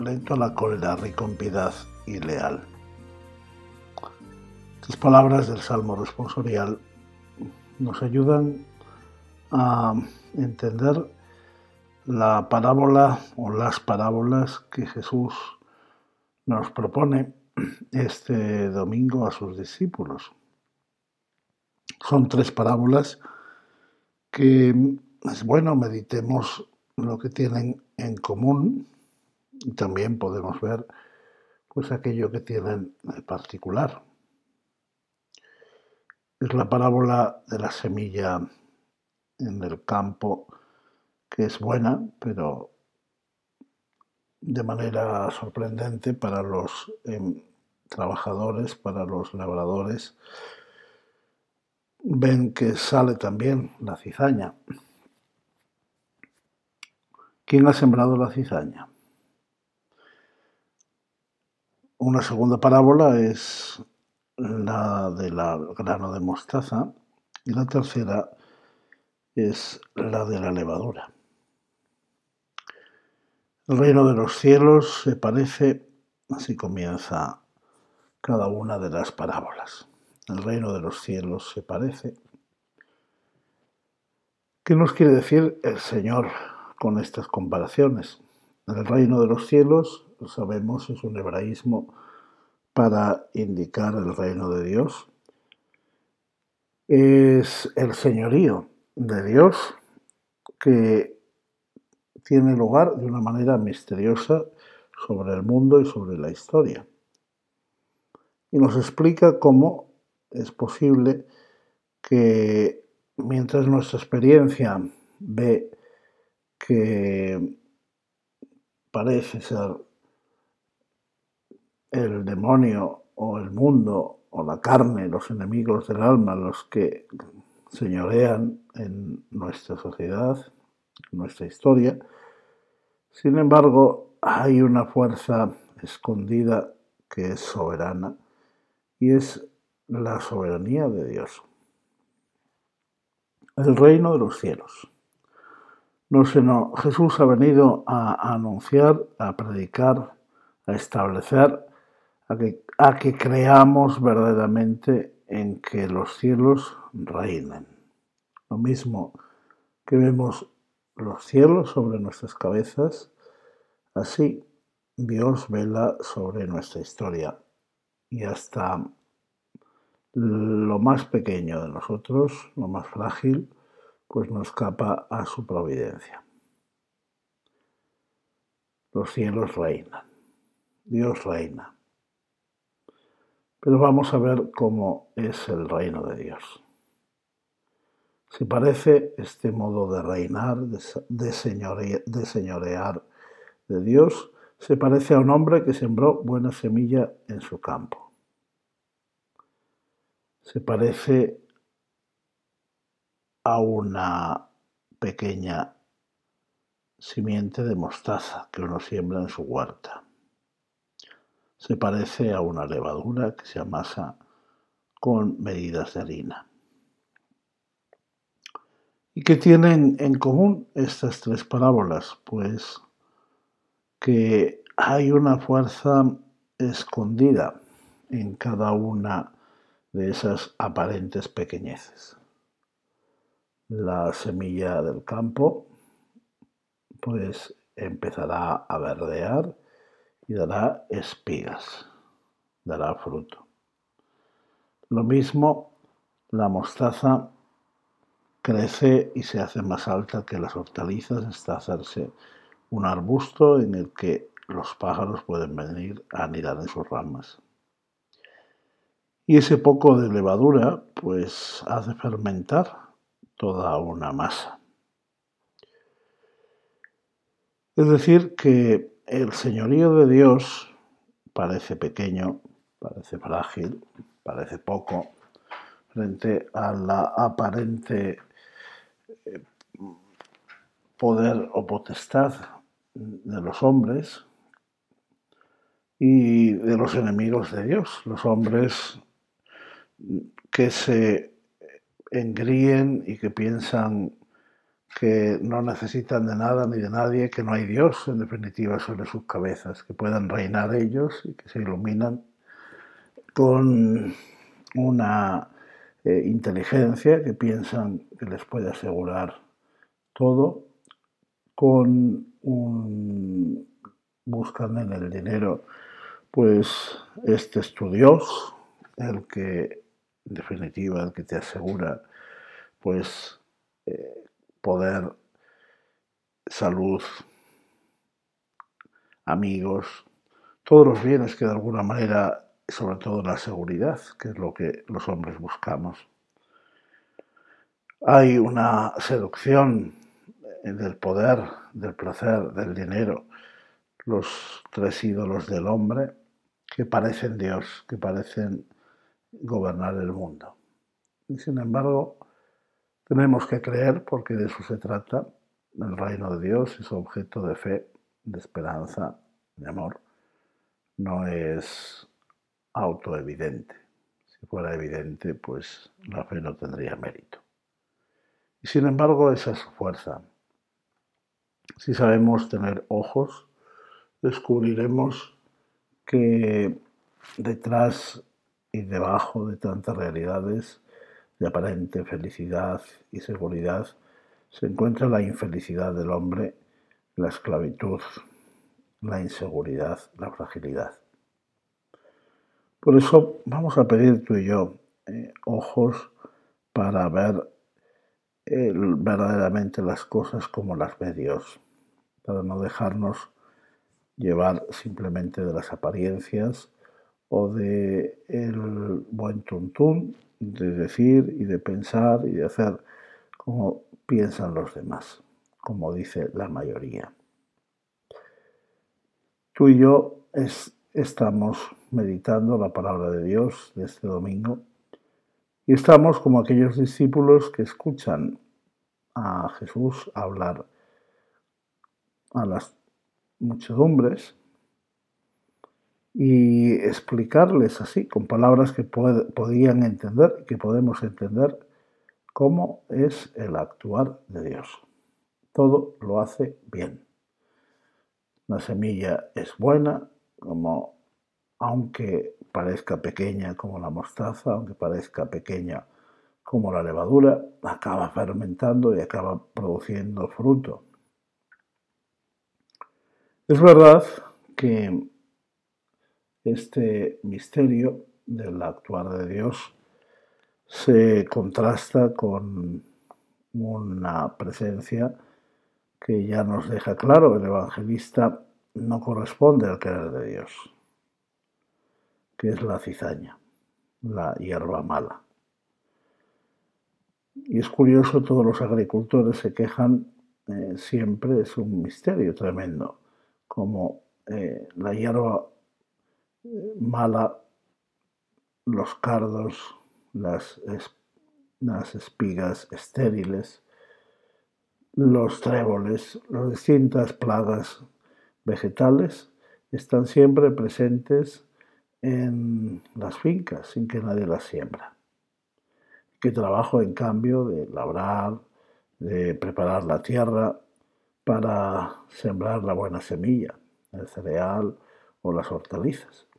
lento a la cólera, rico en y leal. Estas palabras del Salmo responsorial nos ayudan a entender la parábola o las parábolas que Jesús nos propone este domingo a sus discípulos. Son tres parábolas que es bueno meditemos lo que tienen en común y también podemos ver pues aquello que tienen en particular. Es la parábola de la semilla en el campo que es buena, pero de manera sorprendente para los em, trabajadores, para los labradores, ven que sale también la cizaña. ¿Quién ha sembrado la cizaña? Una segunda parábola es la del grano de mostaza y la tercera es la de la levadura. El reino de los cielos se parece, así comienza cada una de las parábolas. El reino de los cielos se parece. ¿Qué nos quiere decir el Señor con estas comparaciones? El reino de los cielos sabemos, es un hebraísmo para indicar el reino de Dios. Es el señorío de Dios que tiene lugar de una manera misteriosa sobre el mundo y sobre la historia. Y nos explica cómo es posible que mientras nuestra experiencia ve que parece ser el demonio o el mundo o la carne, los enemigos del alma, los que señorean en nuestra sociedad, en nuestra historia. Sin embargo, hay una fuerza escondida que es soberana y es la soberanía de Dios. El reino de los cielos. No, sino Jesús ha venido a anunciar, a predicar, a establecer a que, creamos verdaderamente en que los cielos reinen. Lo mismo que vemos los cielos sobre nuestras cabezas, así Dios vela sobre nuestra historia y hasta lo más pequeño de nosotros, lo más frágil, pues no escapa a su providencia. Los cielos reinan, Dios reina. Pero vamos a ver cómo es el reino de Dios. Se parece este modo de reinar, de, señorear de Dios, se parece a un hombre que sembró buena semilla en su campo. Se parece a una pequeña simiente de mostaza que uno siembra en su huerta se parece a una levadura que se amasa con medidas de harina. ¿Y qué tienen en común estas tres parábolas? Pues que hay una fuerza escondida en cada una de esas aparentes pequeñeces. La semilla del campo pues empezará a verdear y dará espigas, dará fruto. Lo mismo, la mostaza crece y se hace más alta que las hortalizas hasta hacerse un arbusto en el que los pájaros pueden venir a anidar en sus ramas. Y ese poco de levadura pues hace fermentar toda una masa. Es decir, que el señorío de Dios parece pequeño, parece frágil, parece poco, frente a la aparente eh, poder o potestad de los hombres y de los enemigos de Dios, los hombres que se engríen y que piensan que no necesitan de nada ni de nadie, que no hay Dios en definitiva sobre sus cabezas, que puedan reinar ellos y que se iluminan con una eh, inteligencia que piensan que les puede asegurar todo, con un buscan en el dinero, pues este es tu Dios, el que en definitiva el que te asegura pues eh, poder, salud, amigos, todos los bienes que de alguna manera, sobre todo la seguridad, que es lo que los hombres buscamos. Hay una seducción del poder, del placer, del dinero, los tres ídolos del hombre que parecen Dios, que parecen gobernar el mundo. Y sin embargo, tenemos que creer, porque de eso se trata, el reino de Dios es objeto de fe, de esperanza, de amor. No es autoevidente. Si fuera evidente, pues la fe no tendría mérito. Y sin embargo, esa es su fuerza. Si sabemos tener ojos, descubriremos que detrás y debajo de tantas realidades de aparente felicidad y seguridad, se encuentra la infelicidad del hombre, la esclavitud, la inseguridad, la fragilidad. Por eso vamos a pedir tú y yo eh, ojos para ver verdaderamente las cosas como las ve Dios, para no dejarnos llevar simplemente de las apariencias o de el buen tuntún de decir y de pensar y de hacer como piensan los demás, como dice la mayoría. Tú y yo estamos meditando la palabra de Dios de este domingo y estamos como aquellos discípulos que escuchan a Jesús hablar a las muchedumbres y explicarles así, con palabras que podían entender, que podemos entender, cómo es el actuar de Dios. Todo lo hace bien. La semilla es buena, como aunque parezca pequeña como la mostaza, aunque parezca pequeña como la levadura, acaba fermentando y acaba produciendo fruto. Es verdad que este misterio del actuar de Dios se contrasta con una presencia que ya nos deja claro, el evangelista no corresponde al querer de Dios, que es la cizaña, la hierba mala. Y es curioso, todos los agricultores se quejan, eh, siempre es un misterio tremendo, como eh, la hierba mala, los cardos, las, las espigas estériles, los tréboles, las distintas plagas vegetales están siempre presentes en las fincas sin que nadie las siembra. Que trabajo en cambio de labrar, de preparar la tierra para sembrar la buena semilla, el cereal o las hortalizas.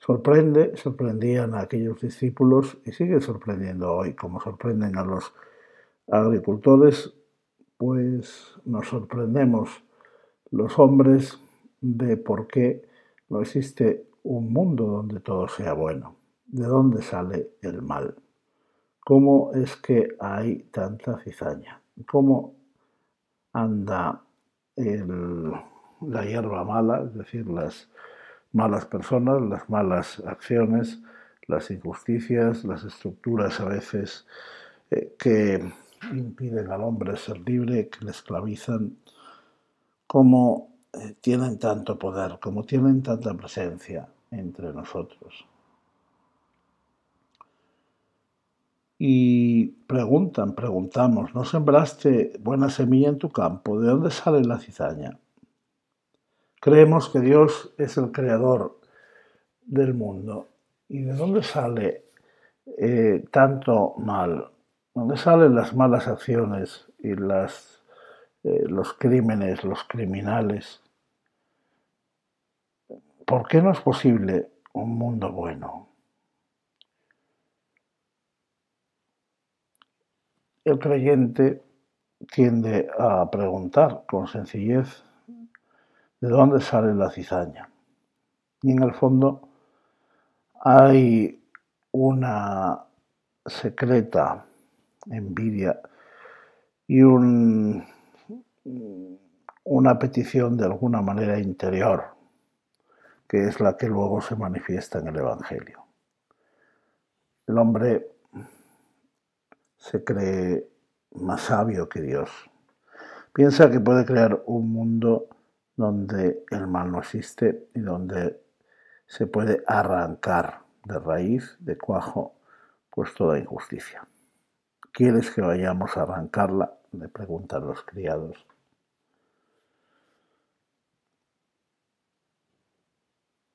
Sorprende, sorprendían a aquellos discípulos y sigue sorprendiendo hoy, como sorprenden a los agricultores, pues nos sorprendemos los hombres de por qué no existe un mundo donde todo sea bueno, de dónde sale el mal, cómo es que hay tanta cizaña, cómo anda la hierba mala, es decir, las malas personas, las malas acciones, las injusticias, las estructuras a veces eh, que impiden al hombre ser libre, que le esclavizan, como eh, tienen tanto poder, como tienen tanta presencia entre nosotros. Y preguntan, preguntamos, ¿no sembraste buena semilla en tu campo? ¿De dónde sale la cizaña? Creemos que Dios es el creador del mundo. ¿Y de dónde sale eh, tanto mal? ¿Dónde salen las malas acciones y eh, los crímenes, los criminales? ¿Por qué no es posible un mundo bueno? El creyente tiende a preguntar con sencillez de dónde sale la cizaña. Y en el fondo hay una secreta envidia y un, una petición de alguna manera interior, que es la que luego se manifiesta en el Evangelio. El hombre se cree más sabio que Dios. Piensa que puede crear un mundo donde el mal no existe y donde se puede arrancar de raíz, de cuajo, pues toda injusticia. ¿Quieres que vayamos a arrancarla? le preguntan los criados.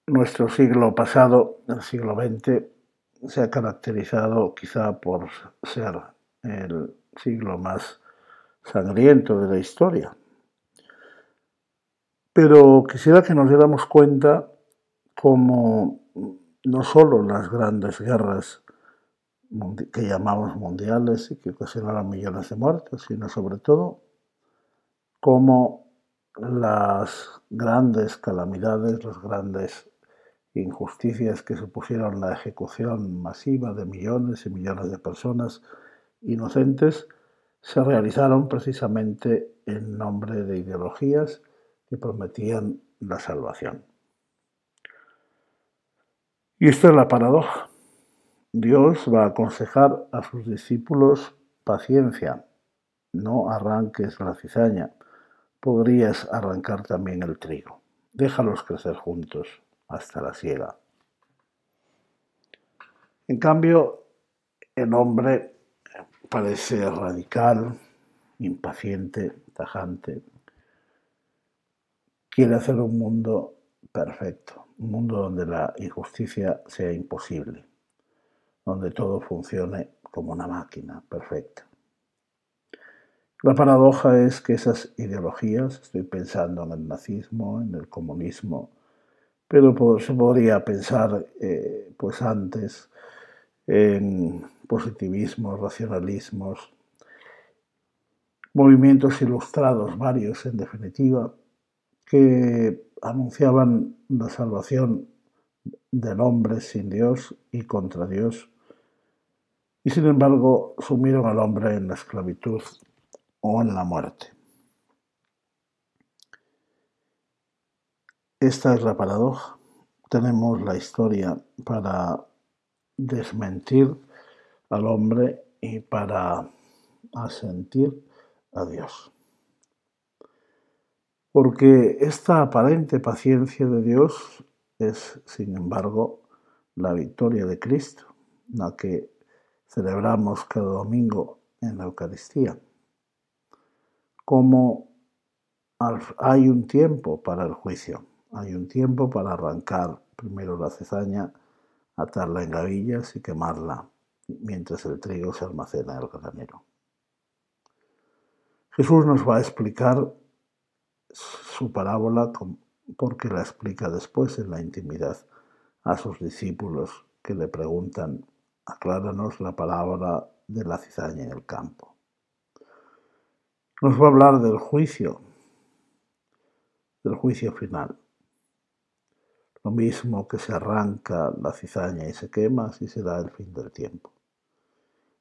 Nuestro siglo pasado, el siglo XX, se ha caracterizado quizá por ser el siglo más sangriento de la historia. Pero quisiera que nos diéramos cuenta cómo no solo las grandes guerras que llamamos mundiales y que ocasionaron millones de muertos, sino sobre todo cómo las grandes calamidades, las grandes injusticias que supusieron la ejecución masiva de millones y millones de personas inocentes se realizaron precisamente en nombre de ideologías que prometían la salvación. Y esta es la paradoja. Dios va a aconsejar a sus discípulos paciencia, no arranques la cizaña, podrías arrancar también el trigo. Déjalos crecer juntos hasta la siega. En cambio, el hombre parece radical, impaciente, tajante. Quiere hacer un mundo perfecto, un mundo donde la injusticia sea imposible, donde todo funcione como una máquina perfecta. La paradoja es que esas ideologías, estoy pensando en el nazismo, en el comunismo, pero se podría pensar eh, pues antes en positivismos, racionalismos, movimientos ilustrados varios en definitiva, que anunciaban la salvación del hombre sin Dios y contra Dios, y sin embargo sumieron al hombre en la esclavitud o en la muerte. Esta es la paradoja. Tenemos la historia para desmentir al hombre y para asentir a Dios. Porque esta aparente paciencia de Dios es, sin embargo, la victoria de Cristo, la que celebramos cada domingo en la Eucaristía. Como hay un tiempo para el juicio, hay un tiempo para arrancar primero la cizaña, atarla en gavillas y quemarla mientras el trigo se almacena en el granero. Jesús nos va a explicar su parábola porque la explica después en la intimidad a sus discípulos que le preguntan, acláranos la palabra de la cizaña en el campo. Nos va a hablar del juicio, del juicio final. Lo mismo que se arranca la cizaña y se quema, así será el fin del tiempo.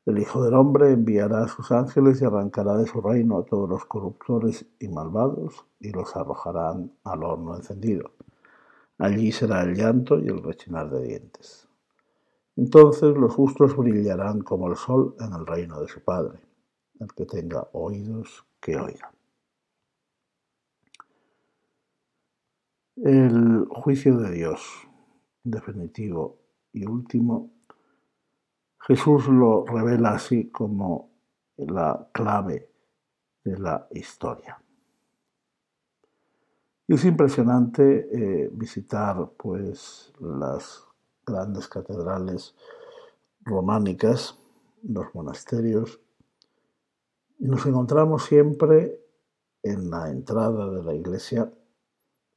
El Hijo del Hombre enviará a sus ángeles y arrancará de su reino a todos los corruptores y malvados y los arrojarán al horno encendido. Allí será el llanto y el rechinar de dientes. Entonces los justos brillarán como el sol en el reino de su Padre. El que tenga oídos, que oiga. El juicio de Dios, definitivo y último, Jesús lo revela así como la clave de la historia. Y es impresionante eh, visitar pues las grandes catedrales románicas, los monasterios, y nos encontramos siempre en la entrada de la iglesia,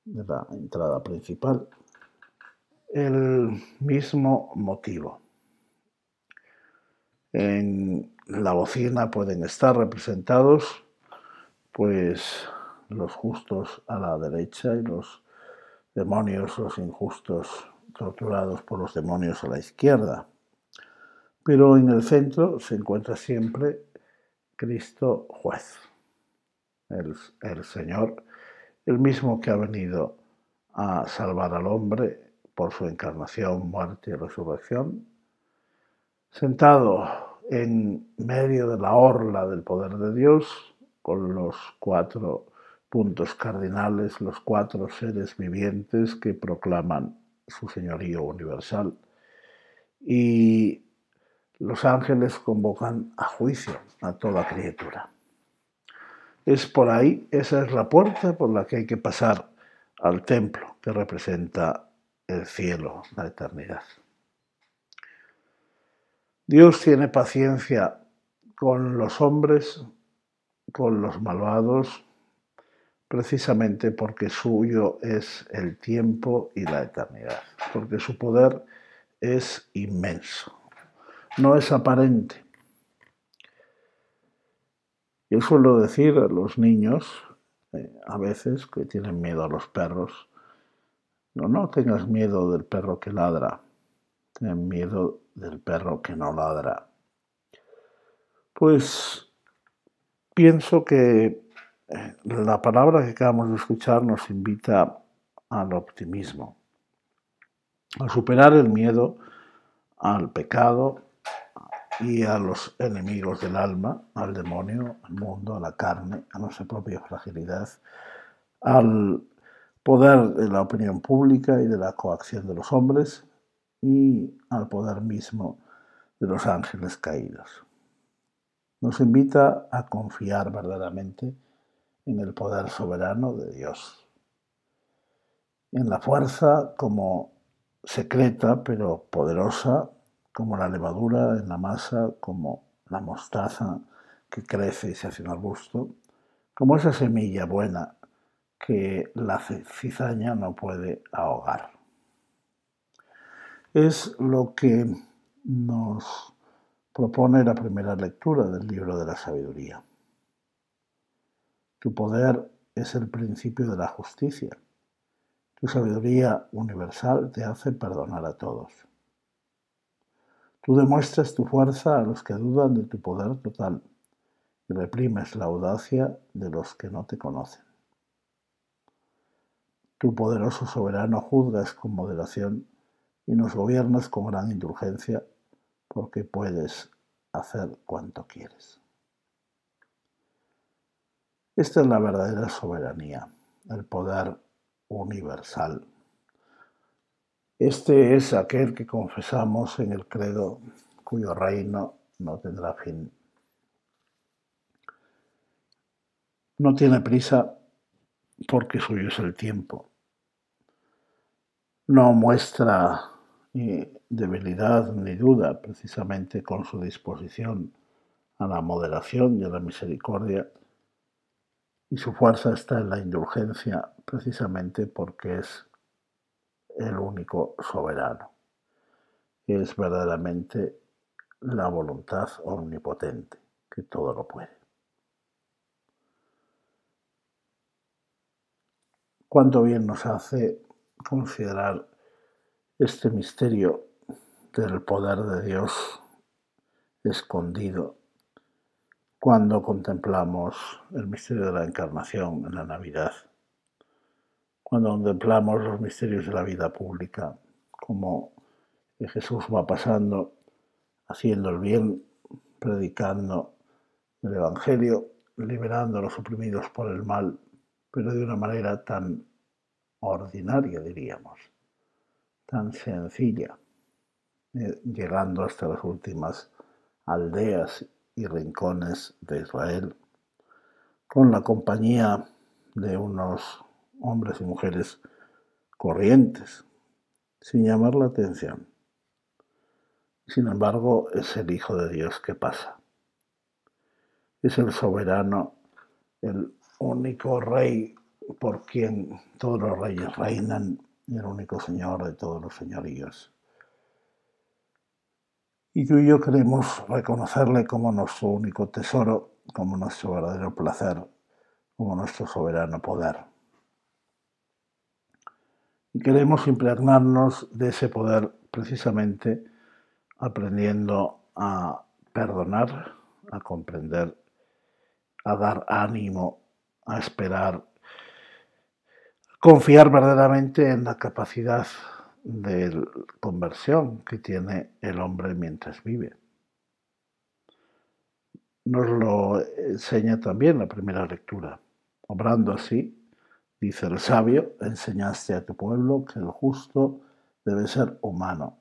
de la entrada principal, el mismo motivo. En la bocina pueden estar representados pues los justos a la derecha y los demonios, los injustos torturados por los demonios a la izquierda. Pero en el centro se encuentra siempre Cristo juez, el, el Señor, el mismo que ha venido a salvar al hombre por su encarnación, muerte y resurrección, sentado en medio de la orla del poder de Dios, con los cuatro puntos cardinales, los cuatro seres vivientes que proclaman su señorío universal. Y los ángeles convocan a juicio a toda criatura. Es por ahí, esa es la puerta por la que hay que pasar al templo que representa el cielo, la eternidad. Dios tiene paciencia con los hombres, con los malvados, precisamente porque suyo es el tiempo y la eternidad, porque su poder es inmenso, no es aparente. Yo suelo decir a los niños, eh, a veces, que tienen miedo a los perros, no, no tengas miedo del perro que ladra, ten miedo del perro que no ladra. Pues pienso que la palabra que acabamos de escuchar nos invita al optimismo, a superar el miedo al pecado y a los enemigos del alma, al demonio, al mundo, a la carne, a nuestra propia fragilidad, al poder de la opinión pública y de la coacción de los hombres y al poder mismo de los ángeles caídos. Nos invita a confiar verdaderamente en el poder soberano de Dios, en la fuerza como secreta pero poderosa, como la levadura en la masa, como la mostaza que crece y se hace un arbusto, como esa semilla buena que la cizaña no puede ahogar. Es lo que nos propone la primera lectura del libro de la sabiduría. Tu poder es el principio de la justicia. Tu sabiduría universal te hace perdonar a todos. Tú demuestras tu fuerza a los que dudan de tu poder total y reprimes la audacia de los que no te conocen. Tu poderoso soberano juzgas con moderación y nos gobiernas con gran indulgencia porque puedes hacer cuanto quieres. Esta es la verdadera soberanía, el poder universal. Este es aquel que confesamos en el credo cuyo reino no tendrá fin. No tiene prisa porque suyo es el tiempo. No muestra debilidad ni duda precisamente con su disposición a la moderación y a la misericordia y su fuerza está en la indulgencia precisamente porque es el único soberano. Es verdaderamente la voluntad omnipotente que todo lo puede. Cuánto bien nos hace considerar este misterio del poder de Dios escondido cuando contemplamos el misterio de la encarnación en la Navidad, cuando contemplamos los misterios de la vida pública, como Jesús va pasando, haciendo el bien, predicando el Evangelio, liberando a los oprimidos por el mal, pero de una manera tan ordinaria, diríamos, tan sencilla, eh, llegando hasta las últimas aldeas y rincones de Israel, con la compañía de unos hombres y mujeres corrientes, sin llamar la atención. Sin embargo, es el Hijo de Dios que pasa. Es el soberano, el único rey por quien todos los reyes reinan y el único Señor de todos los señoríos. Y tú y yo queremos reconocerle como nuestro único tesoro, como nuestro verdadero placer, como nuestro soberano poder. Y queremos impregnarnos de ese poder precisamente aprendiendo a perdonar, a comprender, a dar ánimo, a esperar, confiar verdaderamente en la capacidad de conversión que tiene el hombre mientras vive. Nos lo enseña también la primera lectura. Obrando así, Dice el sabio, enseñaste a tu pueblo que el justo debe ser humano,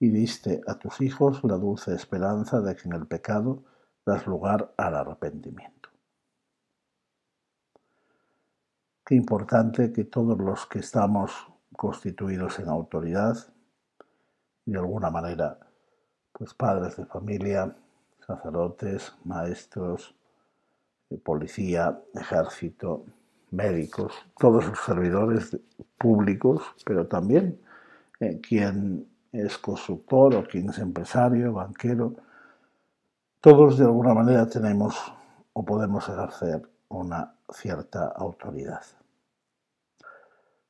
y diste a tus hijos la dulce esperanza de que en el pecado das lugar al arrepentimiento. Qué importante que todos los que estamos constituidos en autoridad, de alguna manera, pues padres de familia, sacerdotes, maestros, policía, ejército, médicos, todos los servidores públicos, pero también eh, quien es constructor o quien es empresario, banquero, todos de alguna manera tenemos o podemos ejercer una cierta autoridad.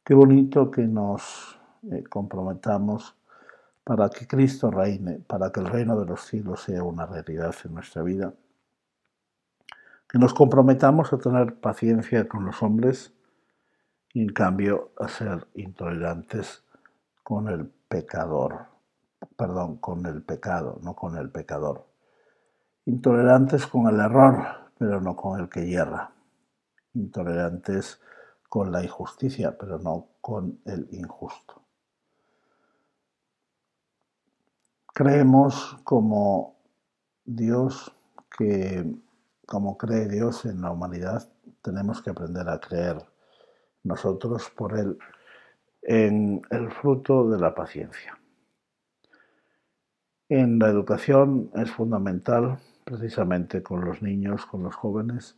Qué bonito que nos eh, comprometamos para que Cristo reine, para que el reino de los cielos sea una realidad en nuestra vida que nos comprometamos a tener paciencia con los hombres y en cambio a ser intolerantes con el pecador, perdón, con el pecado, no con el pecador. Intolerantes con el error, pero no con el que hierra. Intolerantes con la injusticia, pero no con el injusto. Creemos como Dios que como cree Dios en la humanidad, tenemos que aprender a creer nosotros por Él en el fruto de la paciencia. En la educación es fundamental, precisamente con los niños, con los jóvenes,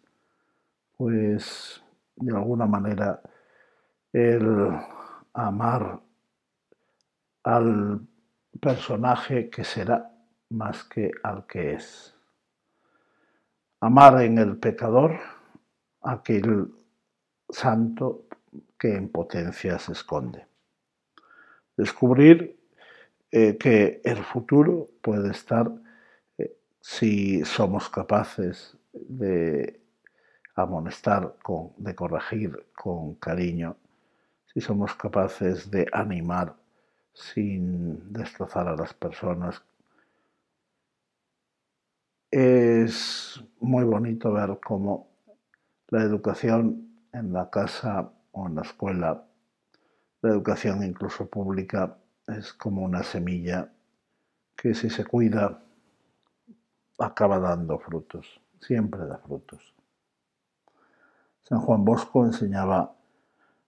pues de alguna manera el amar al personaje que será más que al que es amar en el pecador aquel santo que en potencia se esconde. Descubrir eh, que el futuro puede estar eh, si somos capaces de amonestar, de corregir con cariño, si somos capaces de animar sin destrozar a las personas es muy bonito ver cómo la educación en la casa o en la escuela, la educación incluso pública, es como una semilla que si se cuida acaba dando frutos, siempre da frutos. San Juan Bosco enseñaba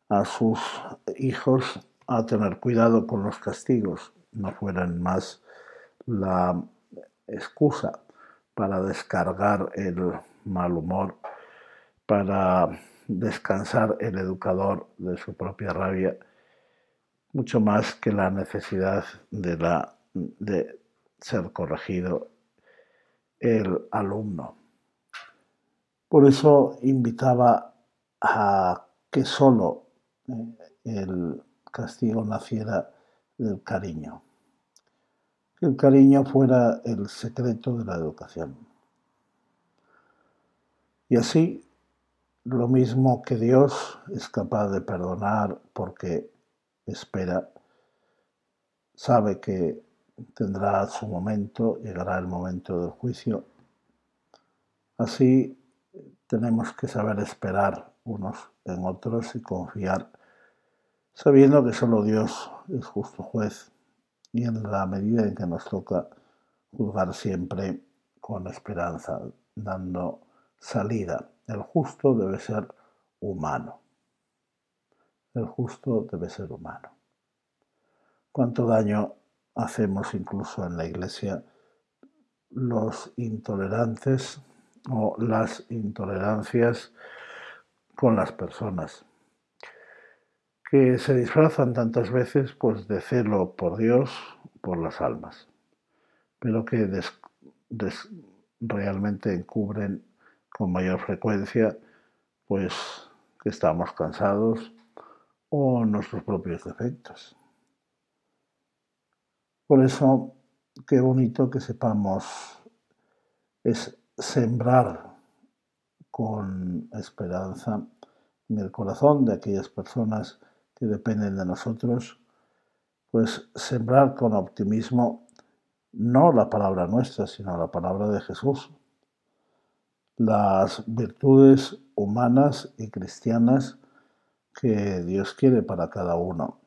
a sus hijos a tener cuidado con los castigos, no fueran más la excusa para descargar el mal humor, para descansar el educador de su propia rabia, mucho más que la necesidad de, la, de ser corregido el alumno. Por eso invitaba a que solo eh, el castigo naciera del cariño que el cariño fuera el secreto de la educación. Y así, lo mismo que Dios es capaz de perdonar porque espera, sabe que tendrá su momento, llegará el momento del juicio. Así tenemos que saber esperar unos en otros y confiar sabiendo que solo Dios es justo juez y en la medida en que nos toca juzgar siempre con esperanza, dando salida. El justo debe ser humano. El justo debe ser humano. ¿Cuánto daño hacemos incluso en la iglesia los intolerantes o las intolerancias con las personas? que se disfrazan tantas veces pues de celo por Dios, por las almas, pero que realmente encubren con mayor frecuencia pues que estamos cansados o nuestros propios defectos. Por eso, qué bonito que sepamos es sembrar con esperanza en el corazón de aquellas personas que dependen de nosotros, pues sembrar con optimismo no la palabra nuestra, sino la palabra de Jesús. Las virtudes humanas y cristianas que Dios quiere para cada uno.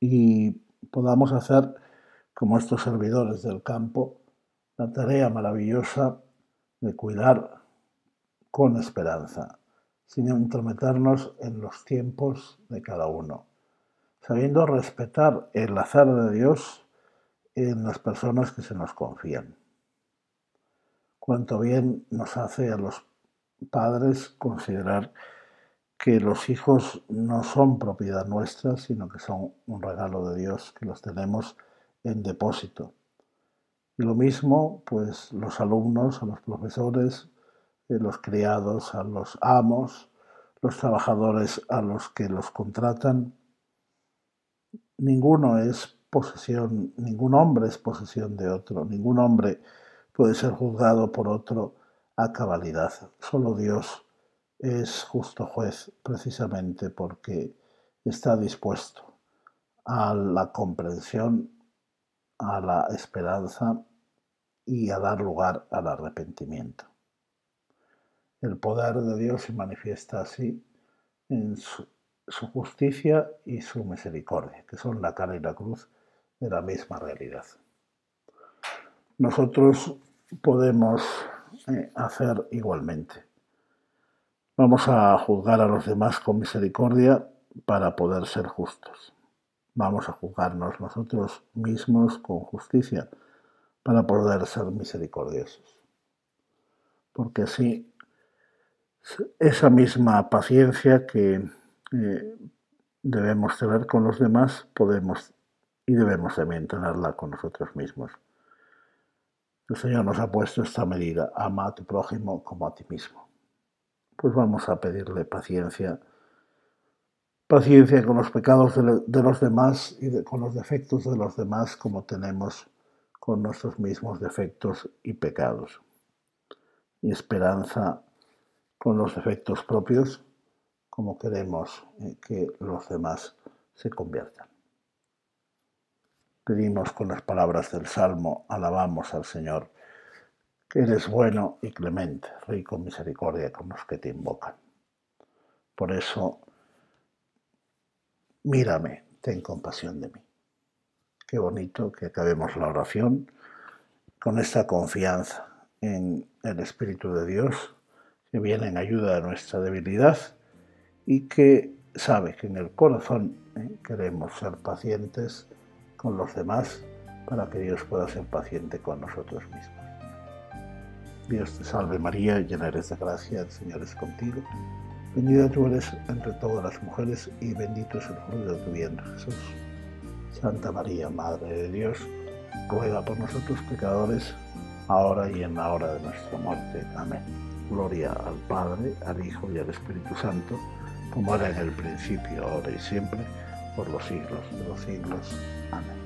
Y podamos hacer, como estos servidores del campo, la tarea maravillosa de cuidar con esperanza sin entrometernos en los tiempos de cada uno, sabiendo respetar el azar de Dios en las personas que se nos confían. Cuánto bien nos hace a los padres considerar que los hijos no son propiedad nuestra, sino que son un regalo de Dios, que los tenemos en depósito. Y lo mismo, pues los alumnos, a los profesores, los criados a los amos, los trabajadores a los que los contratan. Ninguno es posesión, ningún hombre es posesión de otro, ningún hombre puede ser juzgado por otro a cabalidad. Solo Dios es justo juez precisamente porque está dispuesto a la comprensión, a la esperanza y a dar lugar al arrepentimiento. El poder de Dios se manifiesta así en su, justicia y su misericordia, que son la cara y la cruz de la misma realidad. Nosotros podemos eh, hacer igualmente. Vamos a juzgar a los demás con misericordia para poder ser justos. Vamos a juzgarnos nosotros mismos con justicia para poder ser misericordiosos. Porque así esa misma paciencia que eh, debemos tener con los demás, podemos y debemos también tenerla con nosotros mismos. El Señor nos ha puesto esta medida, ama a tu prójimo como a ti mismo. Pues vamos a pedirle paciencia, paciencia con los pecados de, los demás y con los defectos de los demás como tenemos con nuestros mismos defectos y pecados. Y esperanza con los defectos propios como queremos eh, que los demás se conviertan. Pedimos con las palabras del Salmo, alabamos al Señor, que eres bueno y clemente, rico en misericordia con los que te invocan. Por eso, mírame, ten compasión de mí. Qué bonito que acabemos la oración con esta confianza en el Espíritu de Dios que viene en ayuda de nuestra debilidad y que sabe que en el corazón ¿eh? queremos ser pacientes con los demás para que Dios pueda ser paciente con nosotros mismos. Dios te salve María, llena eres de gracia, el Señor es contigo. Bendita tú eres entre todas las mujeres y bendito es el fruto de tu vientre Jesús. Santa María, Madre de Dios, ruega por nosotros pecadores, ahora y en la hora de nuestra muerte. Amén. Gloria al Padre, al Hijo y al Espíritu Santo, como era en el principio, ahora y siempre, por los siglos de los siglos. Amén.